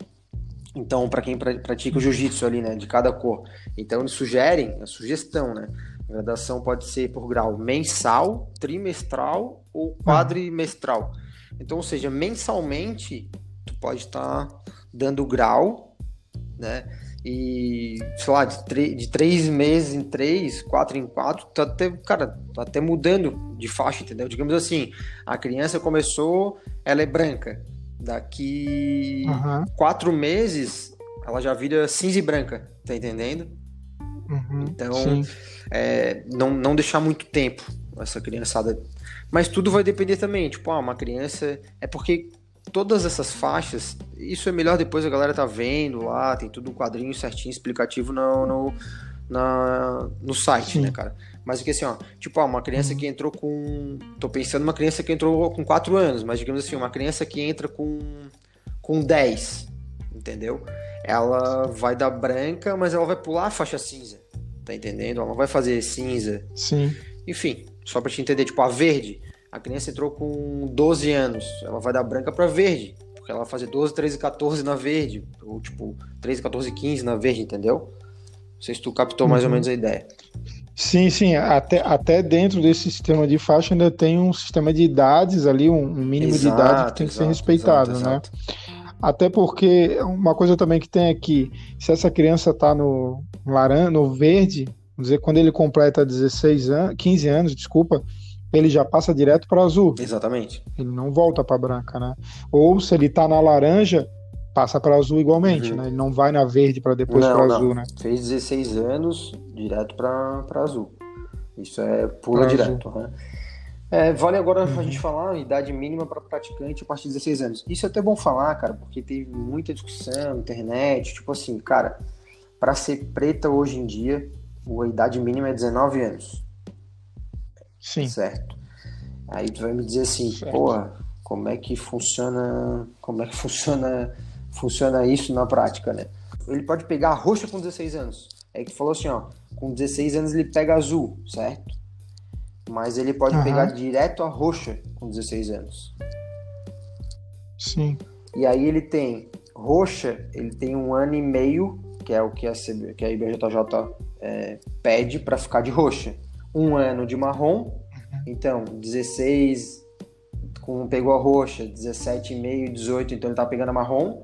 Então, para quem pratica o jiu-jitsu ali, né, de cada cor. Então, eles sugerem, a sugestão, né, a gradação pode ser por grau mensal, trimestral ou quadrimestral. Então, ou seja, mensalmente, tu pode estar tá dando grau, né, e, sei lá, de, de três meses em três, quatro em quatro, tá até, cara, tá até mudando de faixa, entendeu? Digamos assim, a criança começou, ela é branca. Daqui uhum. quatro meses, ela já vira cinza e branca, tá entendendo? Uhum, então, é, não, não deixar muito tempo essa criançada. Mas tudo vai depender também, tipo, ah, uma criança. É porque todas essas faixas, isso é melhor depois a galera tá vendo lá, tem tudo um quadrinho certinho, explicativo no, no, na, no site, Sim. né, cara? Mas aqui assim, ó, tipo, ó, uma criança que entrou com. Tô pensando uma criança que entrou com 4 anos, mas digamos assim, uma criança que entra com, com 10, entendeu? Ela vai dar branca, mas ela vai pular a faixa cinza, tá entendendo? Ela não vai fazer cinza. Sim. Enfim, só pra te entender, tipo, a verde a criança entrou com 12 anos, ela vai da branca para verde, porque ela vai fazer 12, 13, 14 na verde, ou tipo 13, 14, 15 na verde, entendeu? Não sei se tu captou mais uhum. ou menos a ideia. Sim, sim, até, até dentro desse sistema de faixa ainda tem um sistema de idades ali, um, mínimo exato, de idade que tem que exato, ser respeitado, exato, né? Até porque uma coisa também que tem aqui, se essa criança está no laranja, no verde, vamos dizer, quando ele completa 16 anos, 15 anos, desculpa, ele já passa direto para azul. Exatamente. Ele não volta para branca, né? Ou se ele está na laranja, passa para azul igualmente, uhum. né? Ele não vai na verde para depois para azul, né? Fez 16 anos direto para azul. Isso é pula pra direto, né? É, vale agora uhum. a gente falar a idade mínima para praticante a partir de 16 anos. Isso é até bom falar, cara, porque teve muita discussão na internet, tipo assim, cara, para ser preta hoje em dia, a idade mínima é 19 anos. Sim. Certo. Aí tu vai me dizer assim, certo. porra, como é que funciona, como é que funciona, funciona isso na prática, né? Ele pode pegar roxa com 16 anos. É que tu falou assim, ó, com 16 anos ele pega azul, certo? Mas ele pode uhum. pegar direto a roxa com 16 anos. Sim. E aí ele tem roxa, ele tem um ano e meio, que é o que a, CB, que a IBJJ é, pede para ficar de roxa um ano de marrom, uhum. então 16 com, pegou a roxa, 17,5, 18, então ele tá pegando a marrom,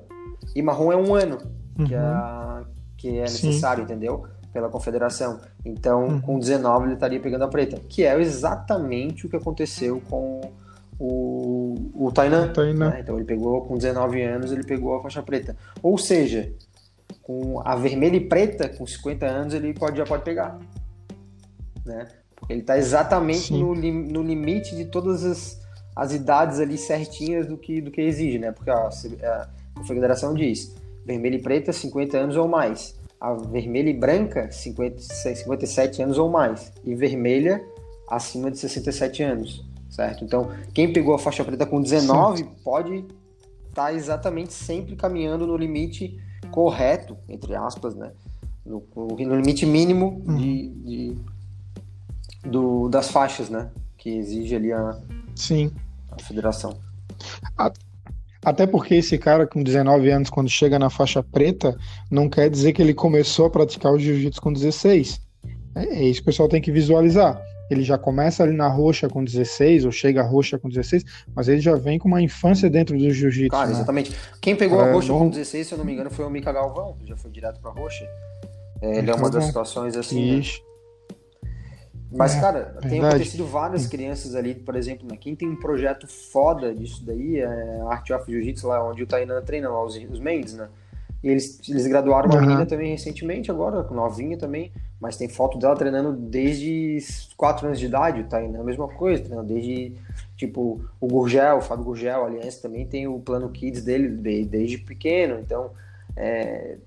e marrom é um ano uhum. que, é, que é necessário, Sim. entendeu? Pela confederação. Então, uhum. com 19 ele estaria pegando a preta, que é exatamente o que aconteceu com o, o Tainan. Tainan. Né? Então ele pegou com 19 anos, ele pegou a faixa preta. Ou seja, com a vermelha e preta, com 50 anos, ele pode, já pode pegar né? Ele está exatamente no, no limite de todas as, as idades ali certinhas do que, do que exige, né? Porque a, a confederação diz vermelho e preta 50 anos ou mais. A vermelha e branca 50, 57 anos ou mais. E vermelha acima de 67 anos, certo? Então, quem pegou a faixa preta com 19 Sim. pode estar tá exatamente sempre caminhando no limite correto, entre aspas, né? No, no limite mínimo de, uhum. de do, das faixas, né? Que exige ali a, Sim. a federação. Até porque esse cara com 19 anos, quando chega na faixa preta, não quer dizer que ele começou a praticar o jiu-jitsu com 16. É, é isso que o pessoal tem que visualizar. Ele já começa ali na roxa com 16, ou chega a roxa com 16, mas ele já vem com uma infância dentro do jiu-jitsu. Cara, né? exatamente. Quem pegou é, a roxa bom... com 16, se eu não me engano, foi o Mika Galvão, que já foi direto pra roxa. É, ele é uma das situações assim. Né? Mas, é, cara, tem acontecido várias crianças ali, por exemplo, né? quem tem um projeto foda disso daí é a Art of Jiu-Jitsu, lá onde o Tainan treina lá, os, os Mendes, né? E eles, eles graduaram uma uhum. menina também recentemente, agora, novinha também, mas tem foto dela treinando desde 4 anos de idade, o Tainan, a mesma coisa, treinando desde, tipo, o Gurgel, o Fábio Gurgel, aliás, também tem o plano Kids dele desde pequeno, então, é.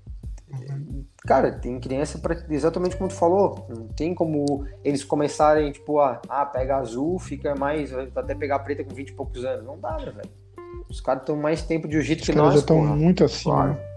Cara, tem criança para exatamente como tu falou. Não tem como eles começarem, tipo, a ah, pega azul, fica mais. até pegar preta com 20 e poucos anos. Não dá, né, velho? Os caras estão mais tempo de jiu-jitsu que nós. já estão muito acima. Claro.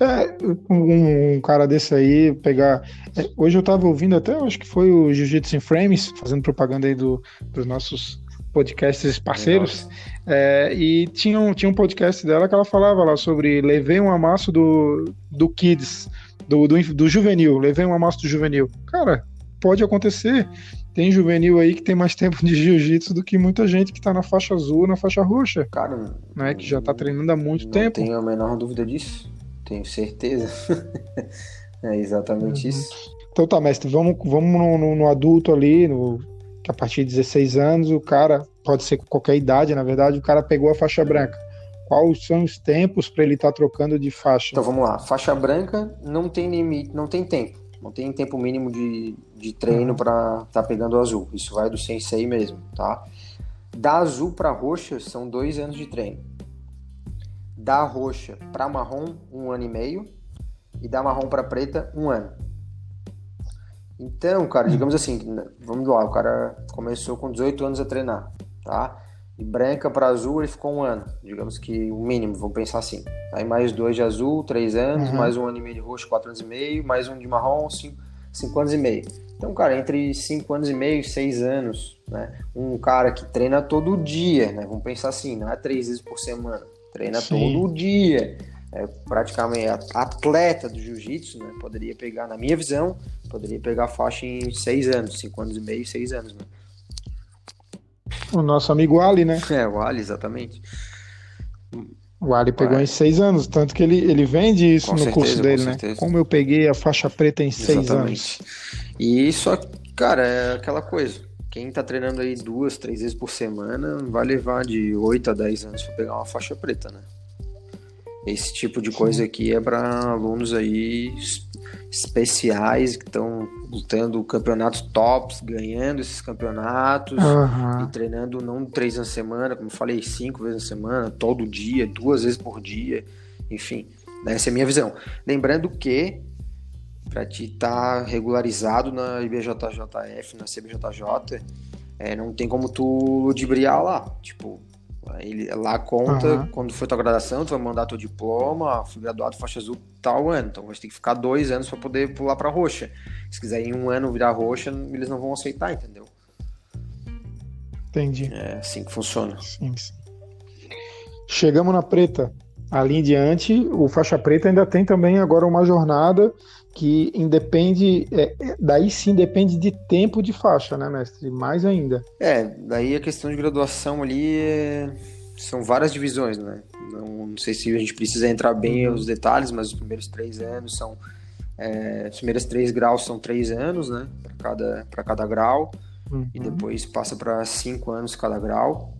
É, um, um, cara desse aí pegar. É, hoje eu tava ouvindo até, acho que foi o Jiu-Jitsu in Frames, fazendo propaganda aí do, dos nossos podcasts parceiros. É, e tinha um, tinha um podcast dela que ela falava lá sobre levei um amasso do, do Kids, do, do, do juvenil, levei um amasso do juvenil. Cara, pode acontecer. Tem juvenil aí que tem mais tempo de jiu-jitsu do que muita gente que tá na faixa azul, na faixa roxa. Cara, né, que já tá treinando há muito não tempo. Não tenho a menor dúvida disso. Tenho certeza. <laughs> é exatamente uhum. isso. Então tá, mestre, vamos, vamos no, no, no adulto ali, no, que a partir de 16 anos o cara, pode ser com qualquer idade, na verdade, o cara pegou a faixa branca. Quais são os tempos para ele estar tá trocando de faixa? Então vamos lá, faixa branca não tem limite, não tem tempo. Não tem tempo mínimo de, de treino uhum. para estar tá pegando o azul. Isso vai do sensei mesmo, tá? Da azul para roxa são dois anos de treino. Da roxa para marrom, um ano e meio. E da marrom para preta, um ano. Então, cara, digamos assim, vamos lá, o cara começou com 18 anos a treinar, tá? E branca para azul ele ficou um ano, digamos que o mínimo, vamos pensar assim. Aí mais dois de azul, três anos, uhum. mais um ano e meio de roxo, quatro anos e meio, mais um de marrom, cinco, cinco anos e meio. Então, cara, entre cinco anos e meio e seis anos, né? Um cara que treina todo dia, né? Vamos pensar assim, não é três vezes por semana, treina Sim. todo dia é, praticamente atleta do jiu-jitsu, né? Poderia pegar, na minha visão, poderia pegar a faixa em seis anos, cinco anos e meio, seis anos, né? O nosso amigo Ali, né? É, o Ali, exatamente. O Ali pegou em seis anos, tanto que ele, ele vende isso com no certeza, curso dele, né? Como eu peguei a faixa preta em seis anos. E isso, cara, é aquela coisa. Quem tá treinando aí duas, três vezes por semana vai levar de oito a dez anos para pegar uma faixa preta, né? Esse tipo de coisa aqui é para alunos aí especiais que estão lutando campeonatos tops, ganhando esses campeonatos uhum. e treinando não três na semana, como eu falei, cinco vezes na semana, todo dia, duas vezes por dia, enfim, essa é a minha visão. Lembrando que para te estar tá regularizado na IBJJF, na CBJJ, é, não tem como tu ludibriar lá, tipo, ele, lá conta, uhum. quando foi tua graduação, tu vai mandar teu diploma, fui graduado faixa azul tal ano. Então vai ter que ficar dois anos para poder pular para roxa. Se quiser em um ano virar roxa, eles não vão aceitar, entendeu? Entendi. É assim que funciona. Sim, sim. Chegamos na preta. Ali em diante, o faixa preta ainda tem também agora uma jornada que independe, é, é, daí sim depende de tempo de faixa, né, mestre? Mais ainda. É, daí a questão de graduação ali é... são várias divisões, né? Não, não, sei se a gente precisa entrar bem uhum. nos detalhes, mas os primeiros três anos são. É, os primeiros três graus são três anos, né? Para cada, cada grau. Uhum. E depois passa para cinco anos cada grau.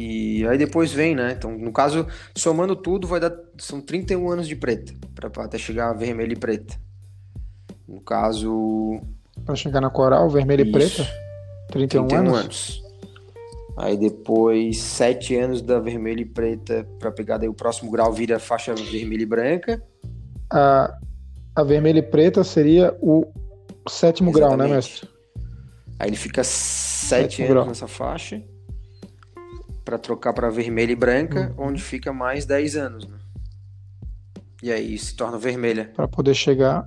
E aí depois vem, né? Então, no caso, somando tudo, vai dar. São 31 anos de preta, para até chegar a vermelho e preta. No caso. Para chegar na coral, vermelho Isso. e preta? 31, 31 anos? anos. Aí depois, 7 anos da vermelho e preta, para pegar daí o próximo grau vira faixa vermelha e branca. A, a vermelha e preta seria o sétimo Exatamente. grau, né, mestre? Aí ele fica 7 anos grau. nessa faixa para trocar para vermelha e branca, uhum. onde fica mais 10 anos. Né? E aí se torna vermelha. Para poder chegar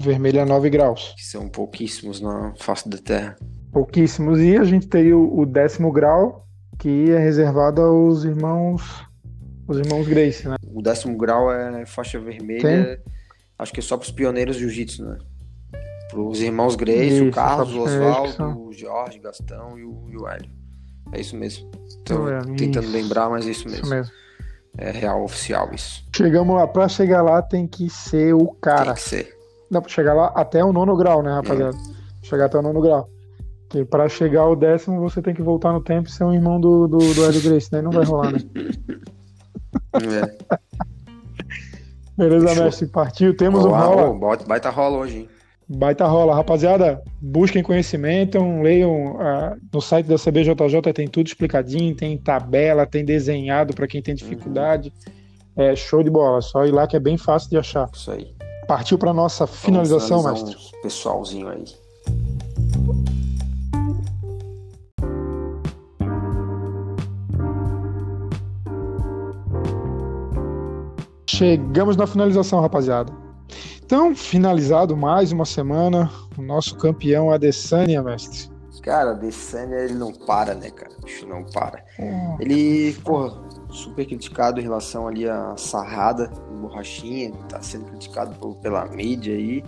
vermelha a 9 graus. Que são pouquíssimos na face da Terra. Pouquíssimos. E a gente tem o, o décimo grau, que é reservado aos irmãos. Os irmãos Grace, né? O décimo grau é faixa vermelha. Tem? Acho que é só para os pioneiros jiu-jitsu, né? Para os irmãos Grace, Isso, o Carlos, o Oswaldo, o Jorge, Gastão e o, e o Hélio. É isso mesmo. Tô é, tentando isso. lembrar, mas é isso mesmo. Isso mesmo. É real oficial isso. Chegamos lá, pra chegar lá tem que ser o cara. Tem que ser. Pra chegar lá até o nono grau, né, rapaziada? É. Chegar até o nono grau. Porque pra chegar ao décimo você tem que voltar no tempo e ser um irmão do, do, do Hélio Grace, né? Não vai rolar, né? <laughs> É. Beleza, Fechou. mestre. Partiu. Temos Olá, um rola. Baita rola hoje, hein? Baita rola. Rapaziada, busquem conhecimento, leiam uh, no site da CBJJ, tem tudo explicadinho, tem tabela, tem desenhado para quem tem dificuldade. Uhum. É show de bola, só ir lá que é bem fácil de achar. Isso aí. Partiu para nossa finalização, mestre. Um pessoalzinho aí. Chegamos na finalização, rapaziada. Então, finalizado mais uma semana, o nosso campeão Adesanya, mestre. Cara, Adesanya, ele não para, né, cara? O bicho não para. Hum. Ele, pô, super criticado em relação ali à sarrada, borrachinha, tá sendo criticado pela mídia aí.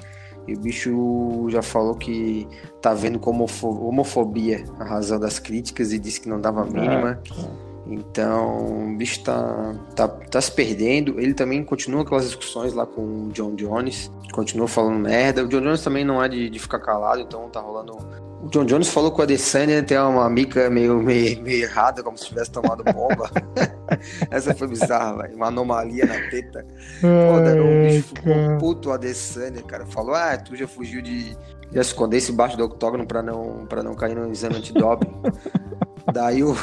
E o bicho já falou que tá vendo como homofobia a razão das críticas e disse que não dava mínima. É. Então, o bicho tá, tá, tá se perdendo. Ele também continua aquelas discussões lá com o John Jones, continua falando merda. O John Jones também não é de, de ficar calado, então tá rolando. O John Jones falou com a Adesanya tem uma mica meio, meio, meio errada, como se tivesse tomado bomba. <laughs> <laughs> Essa foi bizarra, velho. Uma anomalia na teta. Pô, o bicho ficou puto a Adesanya, cara. Falou, ah, tu já fugiu de. Já esconder-se embaixo do octógono pra não, pra não cair no exame antidoping. <laughs> Daí <laughs> o,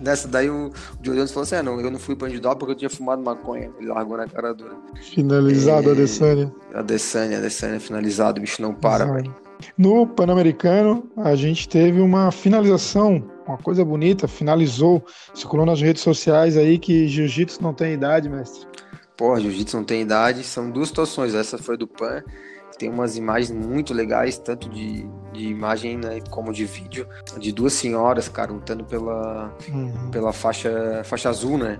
nessa, daí o John falou assim: ah, não, eu não fui pra Andidó porque eu tinha fumado maconha. Ele largou na cara dura. Finalizado a Adesanya. A Adesanya, a Adesanya finalizado, o bicho não para, velho. No Pan-Americano, a gente teve uma finalização, uma coisa bonita, finalizou, circulou nas redes sociais aí que jiu-jitsu não tem idade, mestre. Porra, jiu-jitsu não tem idade, são duas situações, essa foi do Pan tem umas imagens muito legais, tanto de, de imagem né, como de vídeo, de duas senhoras, cara, lutando pela, uhum. pela faixa, faixa azul, né?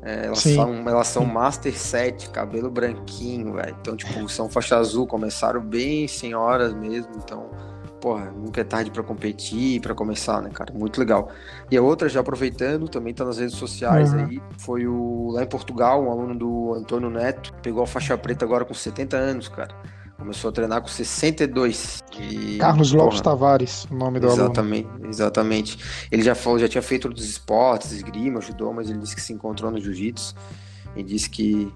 É, elas, são, elas são Master 7, cabelo branquinho, velho. Então, tipo, são faixa azul, começaram bem senhoras mesmo, então, porra, nunca é tarde para competir, para começar, né, cara? Muito legal. E a outra, já aproveitando, também tá nas redes sociais uhum. aí, foi o lá em Portugal, um aluno do Antônio Neto, pegou a faixa preta agora com 70 anos, cara. Começou a treinar com 62. E, Carlos porra, Lopes Tavares, o nome do exatamente, aluno. Exatamente. Ele já falou, já tinha feito outros esportes, esgrima, ajudou, mas ele disse que se encontrou no jiu-jitsu e disse que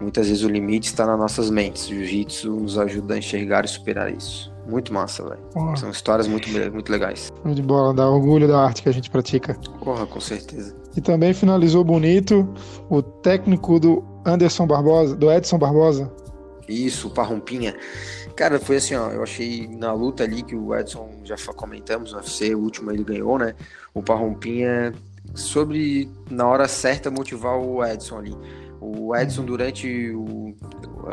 muitas vezes o limite está nas nossas mentes. O jiu-jitsu nos ajuda a enxergar e superar isso. Muito massa, velho. São histórias muito, muito legais. De bola, dá orgulho da arte que a gente pratica. Porra, com certeza. E também finalizou bonito o técnico do Anderson Barbosa, do Edson Barbosa, isso, o Parrompinha. Cara, foi assim, ó, eu achei na luta ali que o Edson, já comentamos no UFC, o último ele ganhou, né? O Parrompinha sobre, na hora certa, motivar o Edson ali. O Edson, durante o.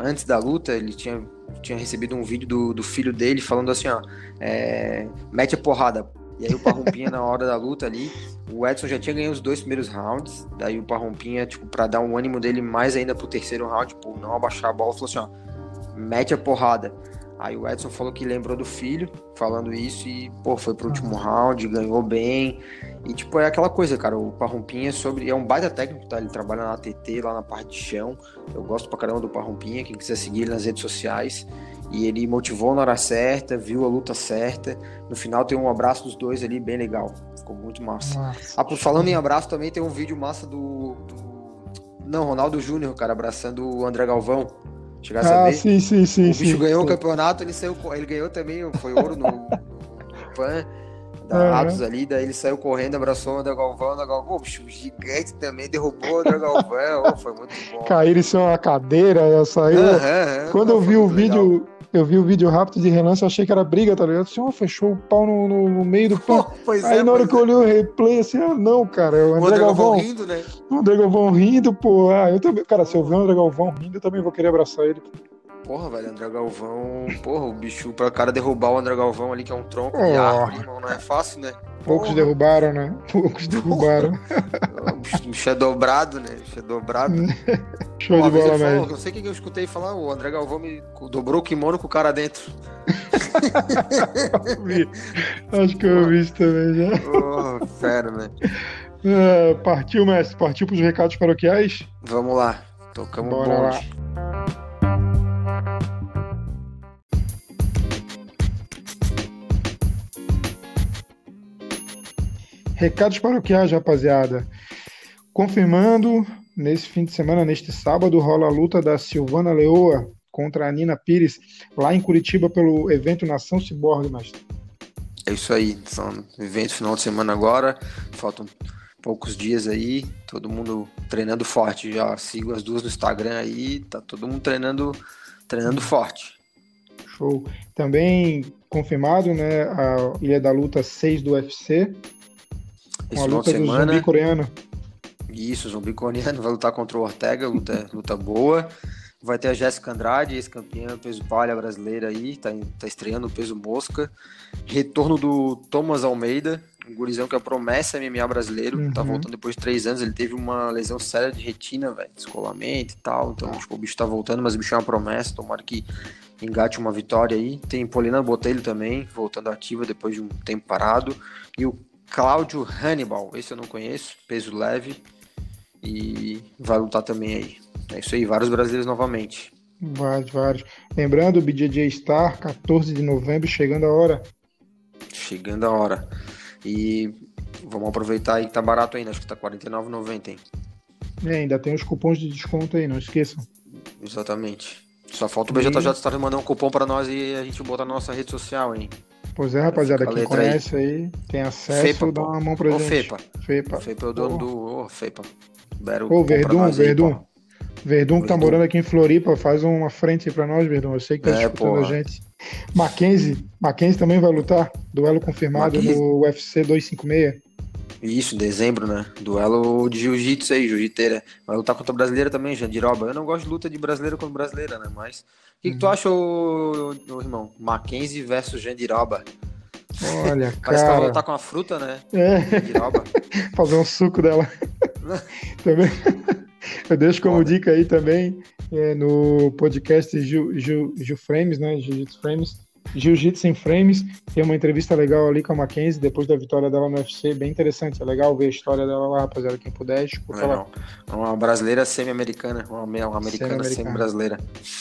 Antes da luta, ele tinha, tinha recebido um vídeo do, do filho dele falando assim, ó. É, mete a porrada. E aí o Parrompinha, na hora da luta ali, o Edson já tinha ganho os dois primeiros rounds. Daí o Parrompinha, tipo, pra dar um ânimo dele mais ainda pro terceiro round, tipo, não abaixar a bola, falou assim, ó mete a porrada. Aí o Edson falou que lembrou do filho, falando isso, e, pô, foi pro último round, ganhou bem. E, tipo, é aquela coisa, cara, o Parrompinha é sobre. É um baita técnico, tá? Ele trabalha na ATT, lá na parte de chão. Eu gosto pra caramba do Parrompinha, quem quiser seguir ele nas redes sociais. E ele motivou na hora certa, viu a luta certa. No final tem um abraço dos dois ali, bem legal. Ficou muito massa. Ah, falando em abraço, também tem um vídeo massa do. do... Não, Ronaldo Júnior, cara, abraçando o André Galvão. Chegasse ah, a ver? sim, sim, sim. O bicho sim, ganhou sim. o campeonato, ele saiu. Ele ganhou também, foi ouro no, no PAN da Atos ali, daí ele saiu correndo, abraçou o André Galvão, o Galvão, bicho, gigante também, derrubou o André Galvão, oh, foi muito bom. Caíram em cima da cadeira, saiu. Quando eu vi o vídeo, eu vi o vídeo rápido de relance, eu achei que era briga, tá ligado? Assim, oh, fechou o pau no, no, no meio do <laughs> pão. Aí é, na hora que eu olhei o replay, assim, ah, não, cara, é o André, o André Galvão, Galvão rindo, né? O André Galvão rindo, pô. Ah, eu também, cara, se eu ver o André Galvão rindo, eu também vou querer abraçar ele. Porra, velho, André Galvão. Porra, o bicho, pra cara derrubar o André Galvão ali, que é um tronco oh. de árvore, irmão, não é fácil, né? Poucos Porra. derrubaram, né? <laughs> Poucos derrubaram. o bicho é dobrado, né? O bicho é dobrado. <laughs> Show Uma de bola, velho. Não sei o que eu escutei falar, o André Galvão me dobrou o kimono com o cara dentro. <laughs> Acho que eu vi isso também já. Oh, fera, velho. Uh, partiu, mestre? Partiu pros recados paroquiais? Vamos lá. Tocamos Bora bonde. Lá. Recados paroquiais, rapaziada. Confirmando, nesse fim de semana, neste sábado, rola a luta da Silvana Leoa contra a Nina Pires, lá em Curitiba, pelo evento Nação Ciborgue, mestre. É isso aí, são evento final de semana agora, faltam poucos dias aí, todo mundo treinando forte. Já sigo as duas no Instagram aí, tá todo mundo treinando, treinando forte. Show. Também confirmado, né, a Ilha da Luta 6 do UFC, esse final de semana. coreano. Isso, zumbi coreano vai lutar contra o Ortega, luta, luta boa. Vai ter a Jéssica Andrade, ex-campeã peso palha brasileira aí, tá, tá estreando o peso mosca. Retorno do Thomas Almeida, um gurizão que é a promessa MMA brasileiro, tá uhum. tá voltando depois de três anos. Ele teve uma lesão séria de retina, velho, descolamento e tal. Então, tipo, o bicho tá voltando, mas o bicho é uma promessa. Tomara que engate uma vitória aí. Tem Polina Botelho também, voltando ativa depois de um tempo parado. E o Cláudio Hannibal, esse eu não conheço, peso leve. E vai lutar também aí. É isso aí, vários brasileiros novamente. Vários, vários. Lembrando, o BJJ Star, 14 de novembro, chegando a hora. Chegando a hora. E vamos aproveitar aí que tá barato ainda, acho que tá R$ 49,90, hein? É, ainda tem os cupons de desconto aí, não esqueçam. Exatamente. Só falta o BJJ Star mandar um cupom para nós e a gente botar na nossa rede social, hein? Pois é, rapaziada, quem conhece aí. aí, tem acesso, Fepa, dá uma mão pra Ô, gente. Fepa. Fepa. Fepa é o dono oh. do... Ô, oh, Fepa. Ô, Verdun, Verdun. Aí, Verdun que tá morando aqui em Floripa, faz uma frente para nós, Verdun. Eu sei que tá é, escutando porra. a gente. Mackenzie, Mackenzie também vai lutar. Duelo confirmado Mackenzie. no UFC 256. Isso, dezembro, né? Duelo de jiu-jitsu aí, jiu-jiteira. Vai lutar contra a brasileira também, Jandiroba. Eu não gosto de luta de brasileira contra brasileira, né? Mas. O que, uhum. que tu acha, ô, ô, irmão? Mackenzie versus Jandiroba. Olha, cara. <laughs> Parece que lutar com a fruta, né? É. Jandiroba. <laughs> Fazer um suco dela. <laughs> também. Eu deixo como Foda. dica aí também é, no podcast Ju, Ju, Ju Frames, né? Jiu-Jitsu Frames. Jiu-Jitsu em Frames. Tem uma entrevista legal ali com a Mackenzie depois da vitória dela no UFC. Bem interessante. É legal ver a história dela lá, rapaziada. Quem puder, escuta lá. Uma brasileira semi-americana. Uma, uma americana semi-brasileira.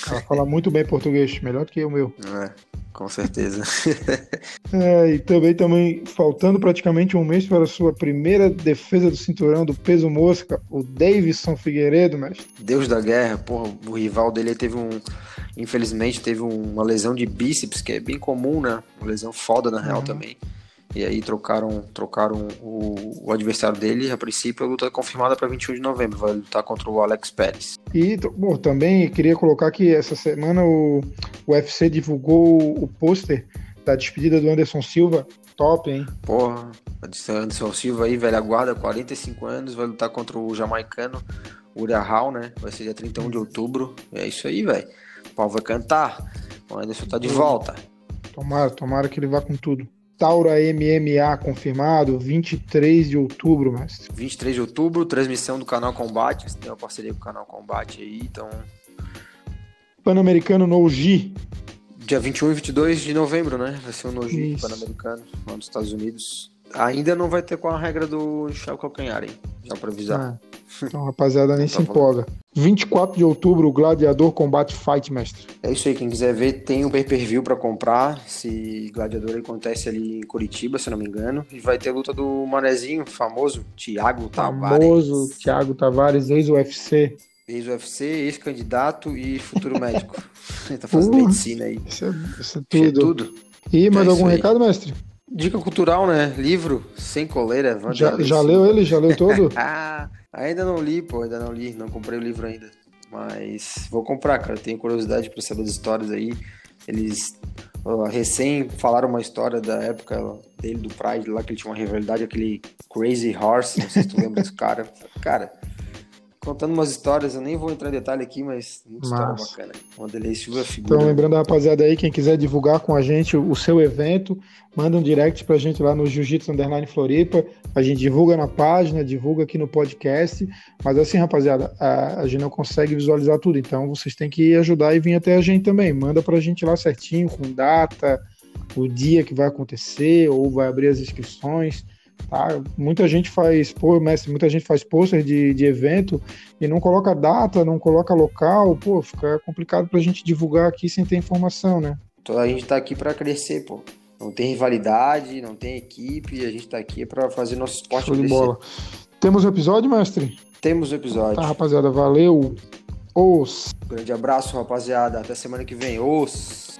Ela fala muito bem português. Melhor do que o meu. É. Com certeza. <laughs> é, e também, também, faltando praticamente um mês para a sua primeira defesa do cinturão do peso mosca, o Davidson Figueiredo, mestre. Deus da guerra, porra, o rival dele teve um. Infelizmente, teve uma lesão de bíceps, que é bem comum, né? Uma lesão foda na real uhum. também. E aí trocaram, trocaram o, o, adversário dele. A princípio, a luta é confirmada para 21 de novembro. Vai lutar contra o Alex Pérez. E bom, também queria colocar que essa semana o, o UFC divulgou o pôster da despedida do Anderson Silva. Top, hein? Porra, Anderson Silva aí, velha guarda, 45 anos, vai lutar contra o jamaicano Uriah Hall, né? Vai ser dia 31 de outubro. É isso aí, velho. O pau vai cantar. O Anderson tá de volta. Tomara, tomara que ele vá com tudo. Taura MMA confirmado, 23 de outubro, mestre. 23 de outubro, transmissão do canal Combate. Você tem uma parceria com o canal Combate aí, então. Pan-Americano no G. Dia 21 e 22 de novembro, né? Vai ser o Noji Pan-Americano, lá nos Estados Unidos. Ainda não vai ter com a regra do Chave Calcanhar, hein? Já pra avisar. Ah, <laughs> então, rapaziada, nem tá se empolga. 24 de outubro, o Gladiador Combate Fight, mestre. É isso aí, quem quiser ver, tem um pay-per-view pra comprar. Esse Gladiador acontece ali em Curitiba, se não me engano. E vai ter luta do manezinho famoso, Thiago Tavares. Famoso Thiago Tavares, ex-UFC. Ex-UFC, ex-candidato e futuro <laughs> médico. Ele tá fazendo uh, medicina aí. Isso é, isso é tudo. É tudo. E mais é algum recado, mestre? Dica cultural, né? Livro sem coleira. Já, já leu ele? Já leu todo? ah, <laughs> ainda não li, pô, ainda não li. Não comprei o livro ainda. Mas vou comprar, cara. Tenho curiosidade para saber das histórias aí. Eles uh, recém falaram uma história da época dele, do Pride, lá que ele tinha uma rivalidade, aquele Crazy Horse. Não sei se tu lembra desse cara. Cara, contando umas histórias, eu nem vou entrar em detalhe aqui, mas muita história bacana. Uma delícia figura. Então, lembrando a rapaziada aí, quem quiser divulgar com a gente o seu evento, manda um direct pra gente lá no Jiu-Jitsu Underline Floripa. A gente divulga na página, divulga aqui no podcast. Mas assim, rapaziada, a, a gente não consegue visualizar tudo, então vocês têm que ajudar e vir até a gente também. Manda pra gente lá certinho, com data, o dia que vai acontecer, ou vai abrir as inscrições. Tá? Muita gente faz, pô, mestre, muita gente faz pôster de, de evento e não coloca data, não coloca local, pô, fica complicado pra gente divulgar aqui sem ter informação, né? Então a gente tá aqui para crescer, pô. Não tem rivalidade, não tem equipe, a gente tá aqui para fazer nosso esporte Show crescer. de bola. Temos o um episódio, mestre? Temos o um episódio. Tá, rapaziada, valeu. Os. Grande abraço, rapaziada. Até semana que vem. Os.